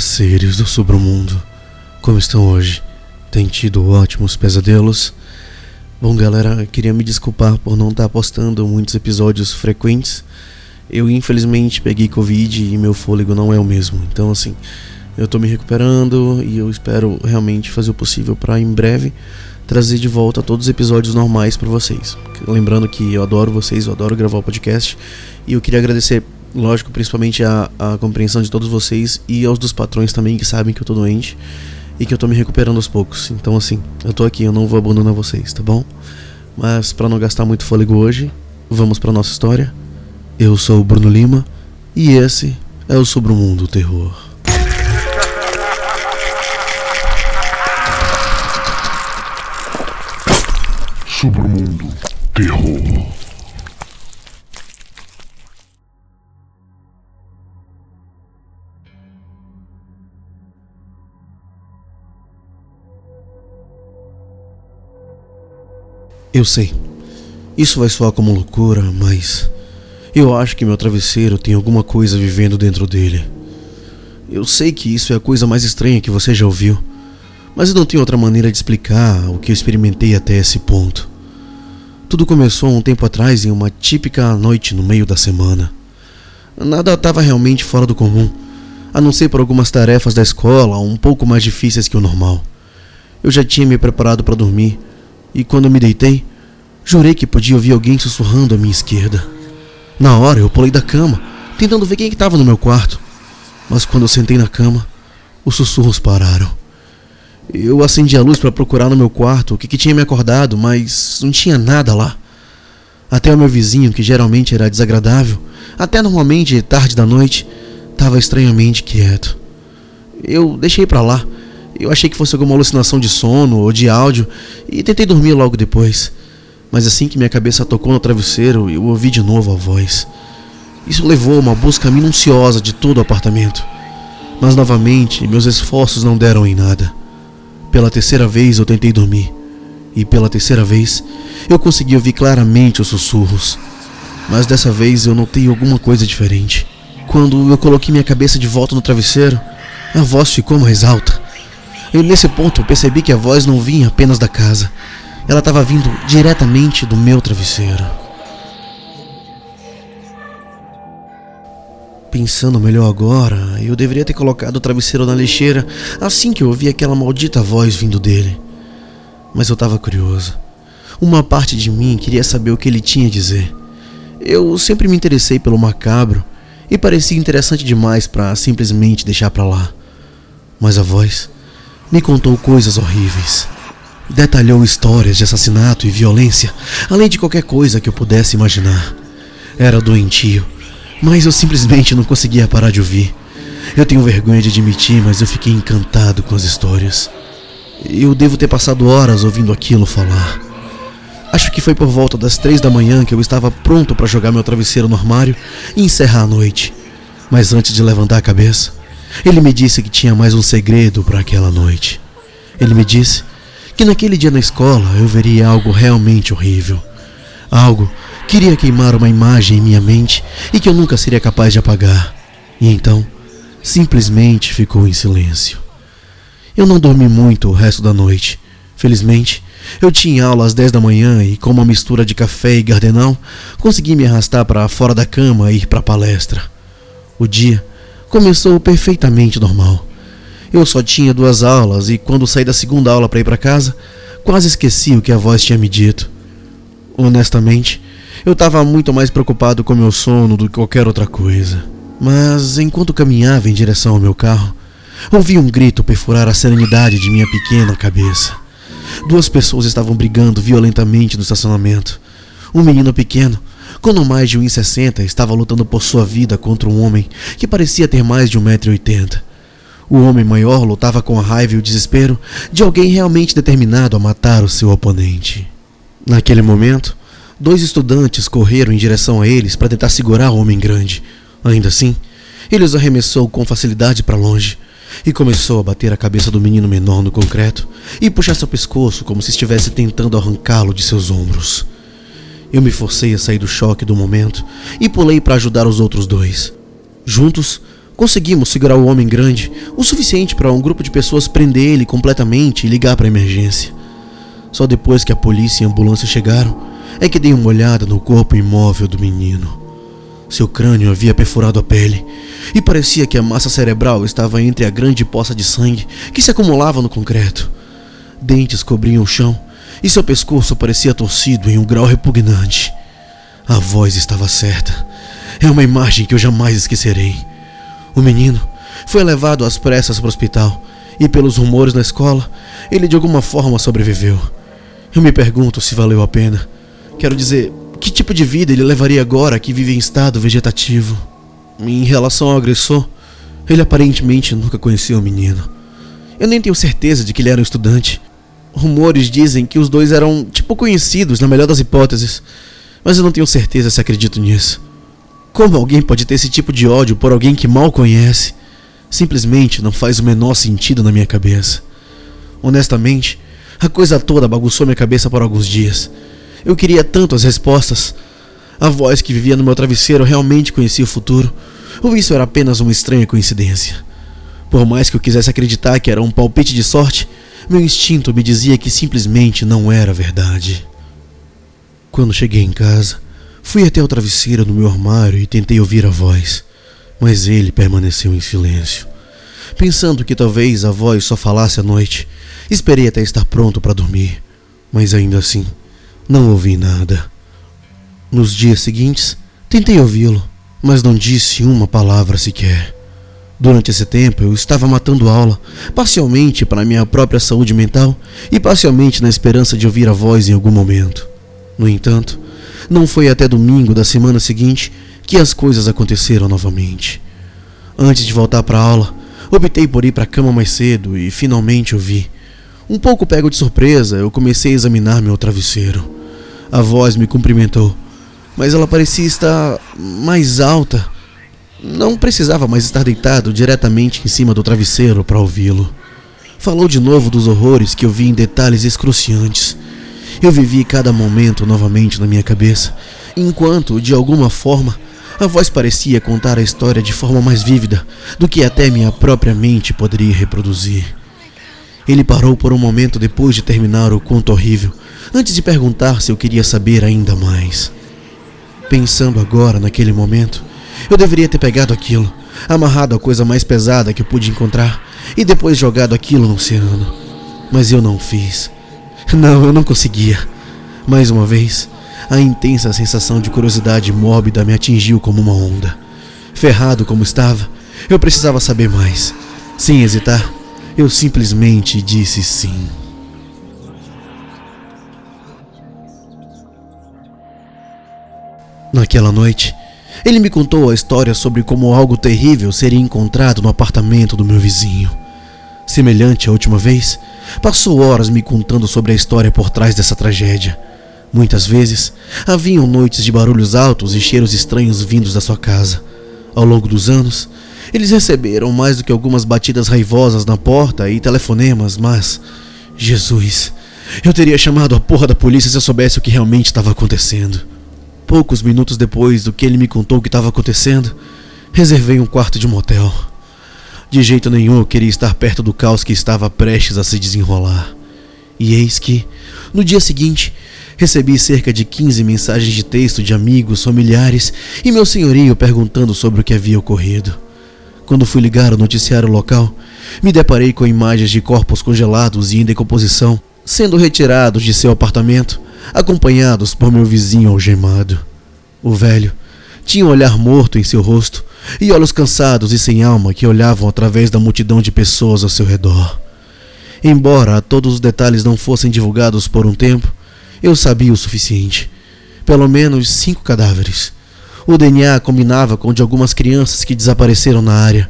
seres do submundo, como estão hoje? Tem tido ótimos pesadelos? Bom, galera, queria me desculpar por não estar postando muitos episódios frequentes. Eu infelizmente peguei Covid e meu fôlego não é o mesmo. Então, assim, eu tô me recuperando e eu espero realmente fazer o possível para em breve trazer de volta todos os episódios normais para vocês. Lembrando que eu adoro vocês, eu adoro gravar o podcast e eu queria agradecer lógico, principalmente a, a compreensão de todos vocês e aos dos patrões também que sabem que eu tô doente e que eu tô me recuperando aos poucos. Então, assim, eu tô aqui, eu não vou abandonar vocês, tá bom? Mas para não gastar muito fôlego hoje, vamos para nossa história. Eu sou o Bruno Lima e esse é o Sobre o Mundo Terror. Sobre o Mundo Terror. Eu sei. Isso vai soar como loucura, mas eu acho que meu travesseiro tem alguma coisa vivendo dentro dele. Eu sei que isso é a coisa mais estranha que você já ouviu, mas eu não tenho outra maneira de explicar o que eu experimentei até esse ponto. Tudo começou um tempo atrás em uma típica noite no meio da semana. Nada estava realmente fora do comum, a não ser por algumas tarefas da escola um pouco mais difíceis que o normal. Eu já tinha me preparado para dormir e quando me deitei, jurei que podia ouvir alguém sussurrando à minha esquerda. Na hora eu pulei da cama, tentando ver quem estava no meu quarto. Mas quando eu sentei na cama, os sussurros pararam. Eu acendi a luz para procurar no meu quarto o que, que tinha me acordado, mas não tinha nada lá. Até o meu vizinho, que geralmente era desagradável, até normalmente tarde da noite, estava estranhamente quieto. Eu deixei para lá eu achei que fosse alguma alucinação de sono ou de áudio e tentei dormir logo depois. Mas assim que minha cabeça tocou no travesseiro, eu ouvi de novo a voz. Isso levou a uma busca minuciosa de todo o apartamento. Mas novamente, meus esforços não deram em nada. Pela terceira vez eu tentei dormir. E pela terceira vez, eu consegui ouvir claramente os sussurros. Mas dessa vez eu notei alguma coisa diferente. Quando eu coloquei minha cabeça de volta no travesseiro, a voz ficou mais alta. E nesse ponto percebi que a voz não vinha apenas da casa. Ela estava vindo diretamente do meu travesseiro. Pensando melhor agora, eu deveria ter colocado o travesseiro na lixeira assim que eu ouvi aquela maldita voz vindo dele. Mas eu estava curioso. Uma parte de mim queria saber o que ele tinha a dizer. Eu sempre me interessei pelo macabro e parecia interessante demais para simplesmente deixar para lá. Mas a voz me contou coisas horríveis. Detalhou histórias de assassinato e violência, além de qualquer coisa que eu pudesse imaginar. Era doentio, mas eu simplesmente não conseguia parar de ouvir. Eu tenho vergonha de admitir, mas eu fiquei encantado com as histórias. Eu devo ter passado horas ouvindo aquilo falar. Acho que foi por volta das três da manhã que eu estava pronto para jogar meu travesseiro no armário e encerrar a noite. Mas antes de levantar a cabeça, ele me disse que tinha mais um segredo para aquela noite. Ele me disse que naquele dia na escola eu veria algo realmente horrível. Algo que iria queimar uma imagem em minha mente e que eu nunca seria capaz de apagar. E então, simplesmente ficou em silêncio. Eu não dormi muito o resto da noite. Felizmente, eu tinha aula às 10 da manhã e, com uma mistura de café e gardenal, consegui me arrastar para fora da cama e ir para a palestra. O dia começou perfeitamente normal. Eu só tinha duas aulas e quando saí da segunda aula para ir para casa, quase esqueci o que a voz tinha me dito. Honestamente, eu estava muito mais preocupado com meu sono do que qualquer outra coisa. Mas enquanto caminhava em direção ao meu carro, ouvi um grito perfurar a serenidade de minha pequena cabeça. Duas pessoas estavam brigando violentamente no estacionamento. Um menino pequeno quando mais de 1,60 estava lutando por sua vida contra um homem que parecia ter mais de 1,80m. O homem maior lutava com a raiva e o desespero de alguém realmente determinado a matar o seu oponente. Naquele momento, dois estudantes correram em direção a eles para tentar segurar o homem grande. Ainda assim, ele os arremessou com facilidade para longe e começou a bater a cabeça do menino menor no concreto e puxar seu pescoço como se estivesse tentando arrancá-lo de seus ombros. Eu me forcei a sair do choque do momento e pulei para ajudar os outros dois. Juntos, Conseguimos segurar o homem grande o suficiente para um grupo de pessoas prender ele completamente e ligar para a emergência. Só depois que a polícia e a ambulância chegaram é que dei uma olhada no corpo imóvel do menino. Seu crânio havia perfurado a pele e parecia que a massa cerebral estava entre a grande poça de sangue que se acumulava no concreto. Dentes cobriam o chão e seu pescoço parecia torcido em um grau repugnante. A voz estava certa. É uma imagem que eu jamais esquecerei. O menino foi levado às pressas para o hospital e, pelos rumores na escola, ele de alguma forma sobreviveu. Eu me pergunto se valeu a pena. Quero dizer, que tipo de vida ele levaria agora que vive em estado vegetativo? Em relação ao agressor, ele aparentemente nunca conheceu o menino. Eu nem tenho certeza de que ele era um estudante. Rumores dizem que os dois eram tipo conhecidos, na melhor das hipóteses, mas eu não tenho certeza se acredito nisso. Como alguém pode ter esse tipo de ódio por alguém que mal conhece? Simplesmente não faz o menor sentido na minha cabeça. Honestamente, a coisa toda bagunçou minha cabeça por alguns dias. Eu queria tanto as respostas. A voz que vivia no meu travesseiro realmente conhecia o futuro, ou isso era apenas uma estranha coincidência? Por mais que eu quisesse acreditar que era um palpite de sorte, meu instinto me dizia que simplesmente não era verdade. Quando cheguei em casa, fui até o travesseiro no meu armário e tentei ouvir a voz, mas ele permaneceu em silêncio. Pensando que talvez a voz só falasse à noite, Esperei até estar pronto para dormir, mas ainda assim não ouvi nada. Nos dias seguintes, tentei ouvi-lo, mas não disse uma palavra sequer. Durante esse tempo, eu estava matando aula, parcialmente para minha própria saúde mental e parcialmente na esperança de ouvir a voz em algum momento. No entanto, não foi até domingo da semana seguinte que as coisas aconteceram novamente. Antes de voltar para a aula, optei por ir para a cama mais cedo e finalmente ouvi um pouco pego de surpresa, eu comecei a examinar meu travesseiro. A voz me cumprimentou, mas ela parecia estar mais alta. Não precisava mais estar deitado diretamente em cima do travesseiro para ouvi-lo. Falou de novo dos horrores que eu vi em detalhes excruciantes. Eu vivi cada momento novamente na minha cabeça, enquanto, de alguma forma, a voz parecia contar a história de forma mais vívida do que até minha própria mente poderia reproduzir. Ele parou por um momento depois de terminar o conto horrível, antes de perguntar se eu queria saber ainda mais. Pensando agora naquele momento, eu deveria ter pegado aquilo, amarrado a coisa mais pesada que eu pude encontrar e depois jogado aquilo no oceano. Mas eu não fiz. Não, eu não conseguia. Mais uma vez, a intensa sensação de curiosidade mórbida me atingiu como uma onda. Ferrado como estava, eu precisava saber mais. Sem hesitar, eu simplesmente disse sim. Naquela noite, ele me contou a história sobre como algo terrível seria encontrado no apartamento do meu vizinho. Semelhante à última vez, passou horas me contando sobre a história por trás dessa tragédia. Muitas vezes, haviam noites de barulhos altos e cheiros estranhos vindos da sua casa. Ao longo dos anos, eles receberam mais do que algumas batidas raivosas na porta e telefonemas, mas. Jesus, eu teria chamado a porra da polícia se eu soubesse o que realmente estava acontecendo. Poucos minutos depois do que ele me contou o que estava acontecendo, reservei um quarto de motel. De jeito nenhum eu queria estar perto do caos que estava prestes a se desenrolar. E eis que, no dia seguinte, recebi cerca de 15 mensagens de texto de amigos, familiares e meu senhorio perguntando sobre o que havia ocorrido. Quando fui ligar o noticiário local, me deparei com imagens de corpos congelados e em decomposição sendo retirados de seu apartamento, acompanhados por meu vizinho algemado. O velho tinha um olhar morto em seu rosto e olhos cansados e sem alma que olhavam através da multidão de pessoas ao seu redor. Embora todos os detalhes não fossem divulgados por um tempo, eu sabia o suficiente. Pelo menos cinco cadáveres o DNA combinava com o de algumas crianças que desapareceram na área.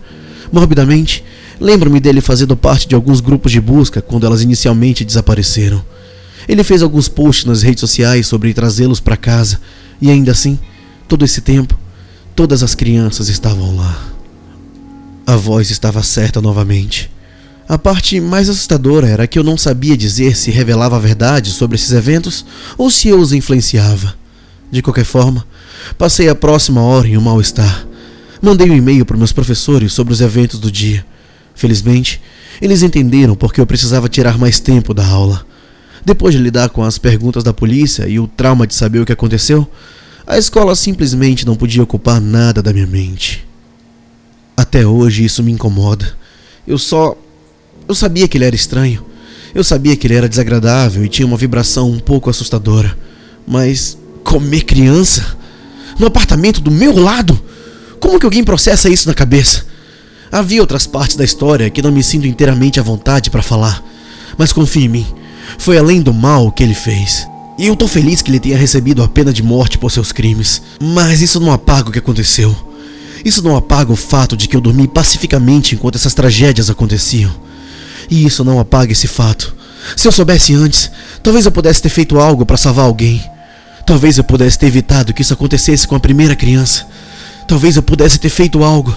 Morbidamente, lembro-me dele fazendo parte de alguns grupos de busca quando elas inicialmente desapareceram. Ele fez alguns posts nas redes sociais sobre trazê-los para casa, e ainda assim, todo esse tempo, todas as crianças estavam lá. A voz estava certa novamente. A parte mais assustadora era que eu não sabia dizer se revelava a verdade sobre esses eventos ou se eu os influenciava. De qualquer forma, Passei a próxima hora em um mal-estar. Mandei um e-mail para meus professores sobre os eventos do dia. Felizmente, eles entenderam porque eu precisava tirar mais tempo da aula. Depois de lidar com as perguntas da polícia e o trauma de saber o que aconteceu, a escola simplesmente não podia ocupar nada da minha mente. Até hoje isso me incomoda. Eu só. Eu sabia que ele era estranho. Eu sabia que ele era desagradável e tinha uma vibração um pouco assustadora. Mas comer criança? No apartamento do meu lado? Como que alguém processa isso na cabeça? Havia outras partes da história que não me sinto inteiramente à vontade para falar, mas confie em mim, foi além do mal que ele fez. E eu tô feliz que ele tenha recebido a pena de morte por seus crimes, mas isso não apaga o que aconteceu. Isso não apaga o fato de que eu dormi pacificamente enquanto essas tragédias aconteciam. E isso não apaga esse fato. Se eu soubesse antes, talvez eu pudesse ter feito algo para salvar alguém. Talvez eu pudesse ter evitado que isso acontecesse com a primeira criança. Talvez eu pudesse ter feito algo.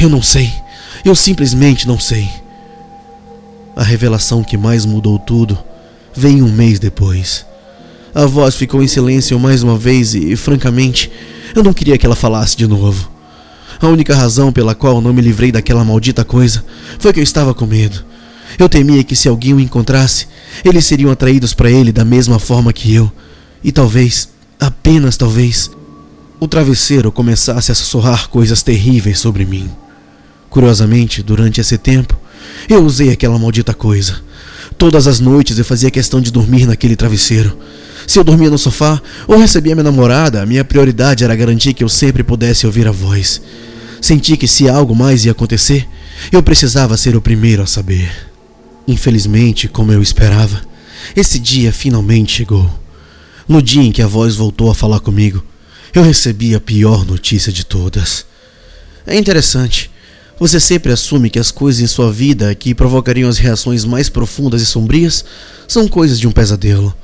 Eu não sei. Eu simplesmente não sei. A revelação que mais mudou tudo veio um mês depois. A voz ficou em silêncio mais uma vez e, francamente, eu não queria que ela falasse de novo. A única razão pela qual não me livrei daquela maldita coisa foi que eu estava com medo. Eu temia que se alguém o encontrasse, eles seriam atraídos para ele da mesma forma que eu. E talvez, apenas talvez, o travesseiro começasse a sussurrar coisas terríveis sobre mim. Curiosamente, durante esse tempo, eu usei aquela maldita coisa. Todas as noites eu fazia questão de dormir naquele travesseiro. Se eu dormia no sofá ou recebia minha namorada, minha prioridade era garantir que eu sempre pudesse ouvir a voz. Senti que se algo mais ia acontecer, eu precisava ser o primeiro a saber. Infelizmente, como eu esperava, esse dia finalmente chegou. No dia em que a voz voltou a falar comigo, eu recebi a pior notícia de todas. É interessante. Você sempre assume que as coisas em sua vida que provocariam as reações mais profundas e sombrias são coisas de um pesadelo.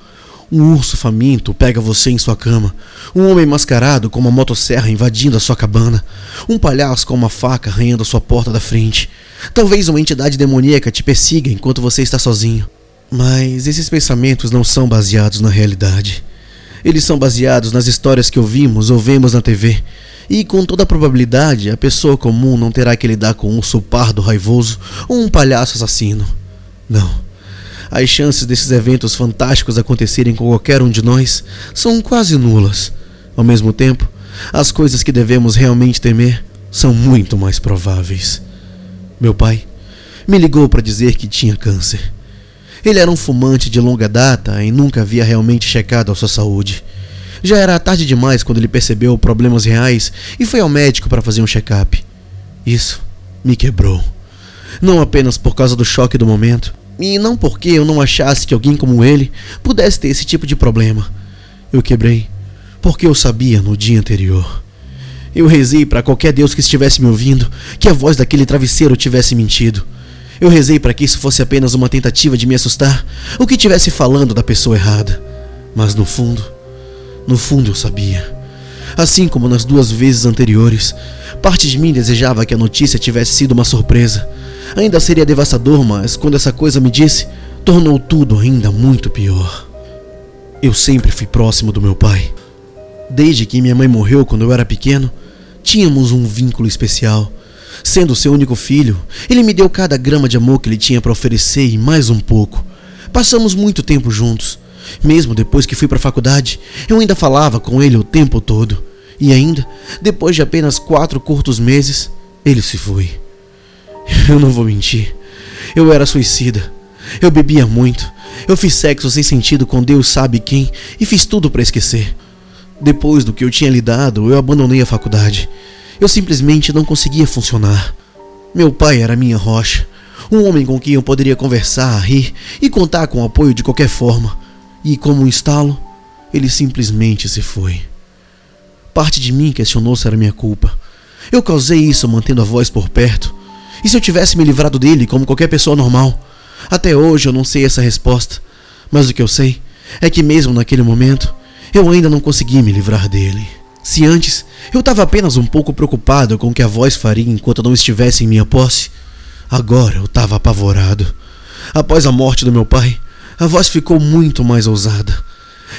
Um urso faminto pega você em sua cama. Um homem mascarado com uma motosserra invadindo a sua cabana. Um palhaço com uma faca arranhando a sua porta da frente. Talvez uma entidade demoníaca te persiga enquanto você está sozinho. Mas esses pensamentos não são baseados na realidade. Eles são baseados nas histórias que ouvimos ou vemos na TV. E com toda probabilidade, a pessoa comum não terá que lidar com um urso pardo raivoso ou um palhaço assassino. Não. As chances desses eventos fantásticos acontecerem com qualquer um de nós são quase nulas. Ao mesmo tempo, as coisas que devemos realmente temer são muito mais prováveis. Meu pai me ligou para dizer que tinha câncer. Ele era um fumante de longa data e nunca havia realmente checado a sua saúde. Já era tarde demais quando ele percebeu problemas reais e foi ao médico para fazer um check-up. Isso me quebrou. Não apenas por causa do choque do momento, e não porque eu não achasse que alguém como ele pudesse ter esse tipo de problema. Eu quebrei porque eu sabia no dia anterior. Eu rezei para qualquer Deus que estivesse me ouvindo que a voz daquele travesseiro tivesse mentido. Eu rezei para que isso fosse apenas uma tentativa de me assustar ou que estivesse falando da pessoa errada. Mas no fundo, no fundo eu sabia. Assim como nas duas vezes anteriores, parte de mim desejava que a notícia tivesse sido uma surpresa. Ainda seria devastador, mas quando essa coisa me disse, tornou tudo ainda muito pior. Eu sempre fui próximo do meu pai. Desde que minha mãe morreu quando eu era pequeno, tínhamos um vínculo especial. Sendo seu único filho, ele me deu cada grama de amor que ele tinha para oferecer e mais um pouco. Passamos muito tempo juntos. Mesmo depois que fui para a faculdade, eu ainda falava com ele o tempo todo. E ainda, depois de apenas quatro curtos meses, ele se foi. Eu não vou mentir. Eu era suicida. Eu bebia muito. Eu fiz sexo sem sentido com Deus sabe quem e fiz tudo para esquecer. Depois do que eu tinha lidado, eu abandonei a faculdade. Eu simplesmente não conseguia funcionar. Meu pai era minha rocha, um homem com quem eu poderia conversar, rir e contar com o apoio de qualquer forma. E como um estalo, ele simplesmente se foi. Parte de mim questionou se era minha culpa. Eu causei isso mantendo a voz por perto. E se eu tivesse me livrado dele como qualquer pessoa normal? Até hoje eu não sei essa resposta, mas o que eu sei é que mesmo naquele momento eu ainda não consegui me livrar dele. Se antes eu estava apenas um pouco preocupado com o que a voz faria enquanto não estivesse em minha posse, agora eu estava apavorado. Após a morte do meu pai, a voz ficou muito mais ousada.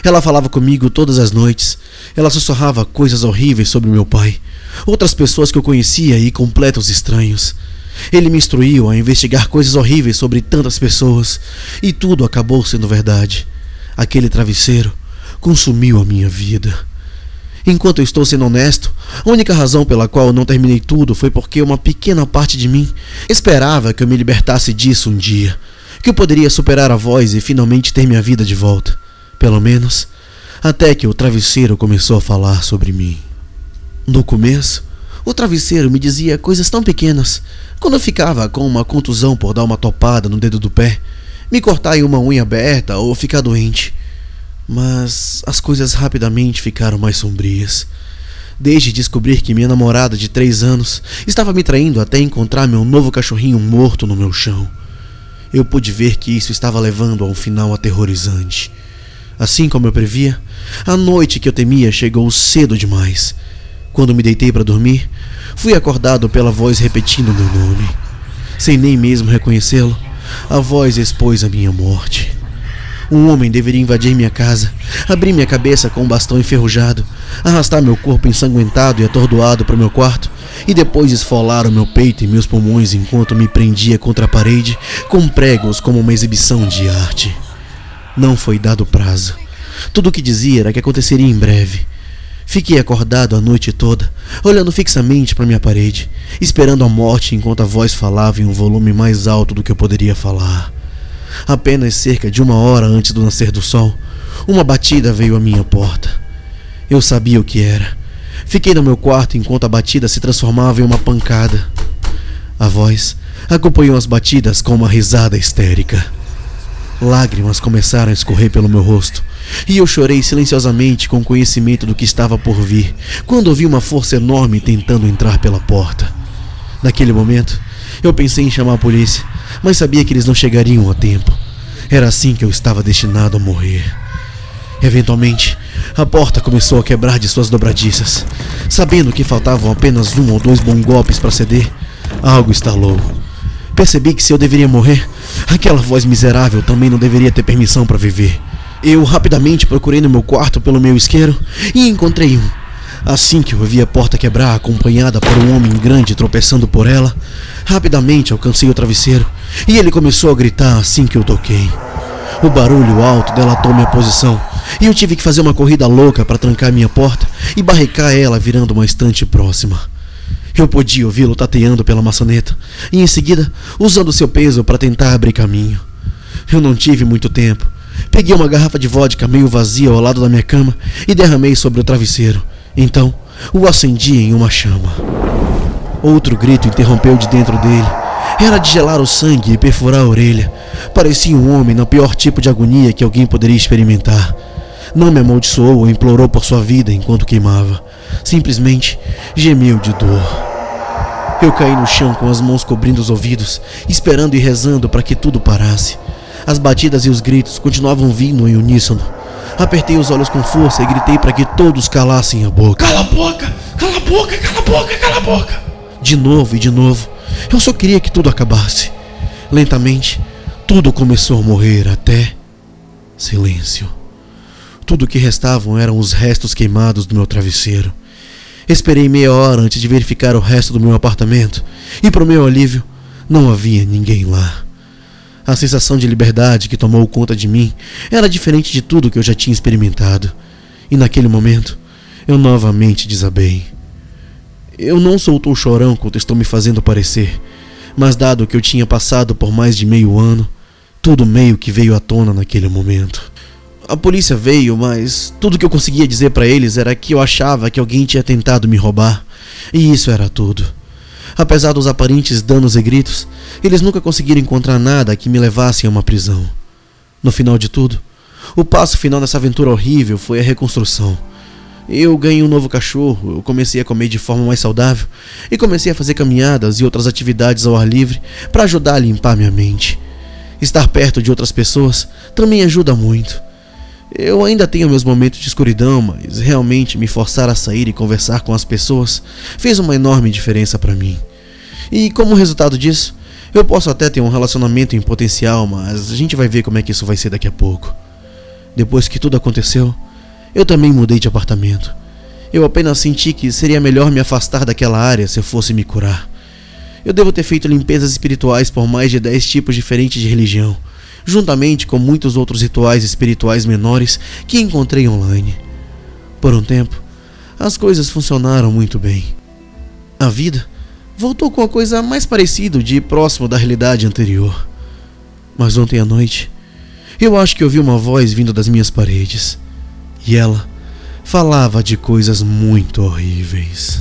Ela falava comigo todas as noites. Ela sussurrava coisas horríveis sobre meu pai, outras pessoas que eu conhecia e completos estranhos. Ele me instruiu a investigar coisas horríveis sobre tantas pessoas e tudo acabou sendo verdade. Aquele travesseiro consumiu a minha vida. Enquanto eu estou sendo honesto, a única razão pela qual eu não terminei tudo foi porque uma pequena parte de mim esperava que eu me libertasse disso um dia, que eu poderia superar a voz e finalmente ter minha vida de volta. Pelo menos, até que o travesseiro começou a falar sobre mim. No começo, o travesseiro me dizia coisas tão pequenas. Quando eu ficava com uma contusão por dar uma topada no dedo do pé, me cortar em uma unha aberta ou ficar doente. Mas as coisas rapidamente ficaram mais sombrias. Desde descobrir que minha namorada de três anos estava me traindo até encontrar meu novo cachorrinho morto no meu chão, eu pude ver que isso estava levando a um final aterrorizante. Assim como eu previa, a noite que eu temia chegou cedo demais. Quando me deitei para dormir, fui acordado pela voz repetindo meu nome. Sem nem mesmo reconhecê-lo, a voz expôs a minha morte. Um homem deveria invadir minha casa, abrir minha cabeça com um bastão enferrujado, arrastar meu corpo ensanguentado e atordoado para o meu quarto e depois esfolar o meu peito e meus pulmões enquanto me prendia contra a parede com pregos como uma exibição de arte. Não foi dado prazo. Tudo o que dizia era que aconteceria em breve. Fiquei acordado a noite toda, olhando fixamente para minha parede, esperando a morte enquanto a voz falava em um volume mais alto do que eu poderia falar. Apenas cerca de uma hora antes do nascer do sol, uma batida veio à minha porta. Eu sabia o que era. Fiquei no meu quarto enquanto a batida se transformava em uma pancada. A voz acompanhou as batidas com uma risada histérica. Lágrimas começaram a escorrer pelo meu rosto, e eu chorei silenciosamente com conhecimento do que estava por vir, quando ouvi uma força enorme tentando entrar pela porta. Naquele momento, eu pensei em chamar a polícia, mas sabia que eles não chegariam a tempo. Era assim que eu estava destinado a morrer. Eventualmente, a porta começou a quebrar de suas dobradiças. Sabendo que faltavam apenas um ou dois bons golpes para ceder, algo estalou. Percebi que se eu deveria morrer, aquela voz miserável também não deveria ter permissão para viver. Eu rapidamente procurei no meu quarto pelo meu isqueiro e encontrei um. Assim que eu vi a porta quebrar, acompanhada por um homem grande tropeçando por ela, rapidamente alcancei o travesseiro e ele começou a gritar assim que eu toquei. O barulho alto delatou minha posição e eu tive que fazer uma corrida louca para trancar minha porta e barricar ela virando uma estante próxima. Eu podia ouvi-lo tateando pela maçaneta e, em seguida, usando seu peso para tentar abrir caminho. Eu não tive muito tempo. Peguei uma garrafa de vodka meio vazia ao lado da minha cama e derramei sobre o travesseiro. Então, o acendi em uma chama. Outro grito interrompeu de dentro dele. Era de gelar o sangue e perfurar a orelha. Parecia um homem no pior tipo de agonia que alguém poderia experimentar. Não me amaldiçoou ou implorou por sua vida enquanto queimava. Simplesmente gemeu de dor. Eu caí no chão com as mãos cobrindo os ouvidos, esperando e rezando para que tudo parasse. As batidas e os gritos continuavam vindo em uníssono. Apertei os olhos com força e gritei para que todos calassem a boca. Cala a boca! Cala a boca! Cala a boca! Cala a boca! De novo e de novo. Eu só queria que tudo acabasse. Lentamente, tudo começou a morrer até silêncio. Tudo o que restavam eram os restos queimados do meu travesseiro. Esperei meia hora antes de verificar o resto do meu apartamento, e para o meu alívio, não havia ninguém lá. A sensação de liberdade que tomou conta de mim era diferente de tudo que eu já tinha experimentado, e naquele momento eu novamente desabei. Eu não sou o chorão quanto estou me fazendo parecer, mas dado que eu tinha passado por mais de meio ano, tudo meio que veio à tona naquele momento. A polícia veio, mas tudo que eu conseguia dizer para eles era que eu achava que alguém tinha tentado me roubar. E isso era tudo. Apesar dos aparentes danos e gritos, eles nunca conseguiram encontrar nada que me levasse a uma prisão. No final de tudo, o passo final dessa aventura horrível foi a reconstrução. Eu ganhei um novo cachorro, eu comecei a comer de forma mais saudável e comecei a fazer caminhadas e outras atividades ao ar livre para ajudar a limpar minha mente. Estar perto de outras pessoas também ajuda muito. Eu ainda tenho meus momentos de escuridão, mas realmente me forçar a sair e conversar com as pessoas fez uma enorme diferença para mim. E como resultado disso, eu posso até ter um relacionamento em potencial, mas a gente vai ver como é que isso vai ser daqui a pouco. Depois que tudo aconteceu, eu também mudei de apartamento. Eu apenas senti que seria melhor me afastar daquela área se eu fosse me curar. Eu devo ter feito limpezas espirituais por mais de 10 tipos diferentes de religião, juntamente com muitos outros rituais espirituais menores que encontrei online. Por um tempo, as coisas funcionaram muito bem. A vida voltou com a coisa mais parecida de próximo da realidade anterior. Mas ontem à noite, eu acho que ouvi uma voz vindo das minhas paredes. E ela falava de coisas muito horríveis.